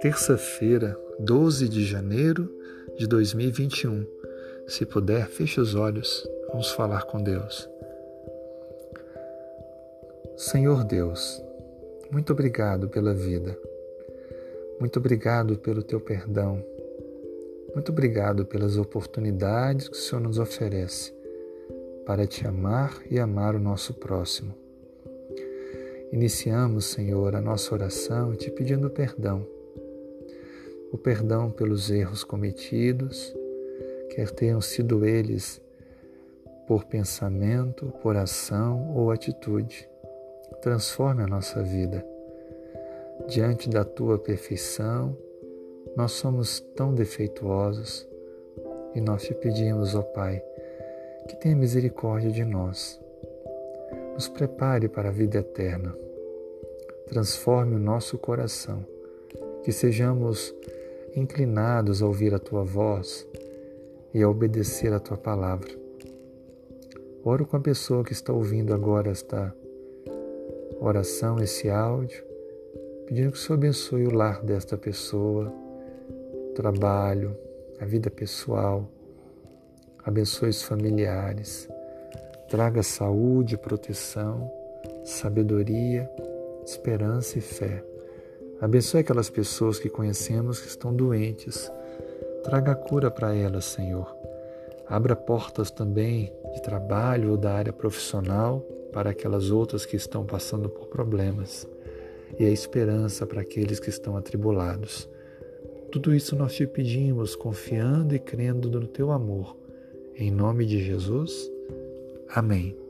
Terça-feira, 12 de janeiro de 2021. Se puder, feche os olhos. Vamos falar com Deus. Senhor Deus, muito obrigado pela vida. Muito obrigado pelo teu perdão. Muito obrigado pelas oportunidades que o Senhor nos oferece para te amar e amar o nosso próximo. Iniciamos, Senhor, a nossa oração te pedindo perdão. O perdão pelos erros cometidos, quer tenham sido eles por pensamento, por ação ou atitude. Transforme a nossa vida. Diante da tua perfeição, nós somos tão defeituosos e nós te pedimos, ó Pai, que tenha misericórdia de nós. Nos prepare para a vida eterna. Transforme o nosso coração, que sejamos inclinados a ouvir a tua voz e a obedecer a tua palavra. Oro com a pessoa que está ouvindo agora esta oração, esse áudio, pedindo que o Senhor abençoe o lar desta pessoa, o trabalho, a vida pessoal, abençoe os familiares, traga saúde, proteção, sabedoria, esperança e fé. Abençoe aquelas pessoas que conhecemos que estão doentes. Traga cura para elas, Senhor. Abra portas também de trabalho ou da área profissional para aquelas outras que estão passando por problemas e a esperança para aqueles que estão atribulados. Tudo isso nós te pedimos, confiando e crendo no teu amor em nome de Jesus. Amém.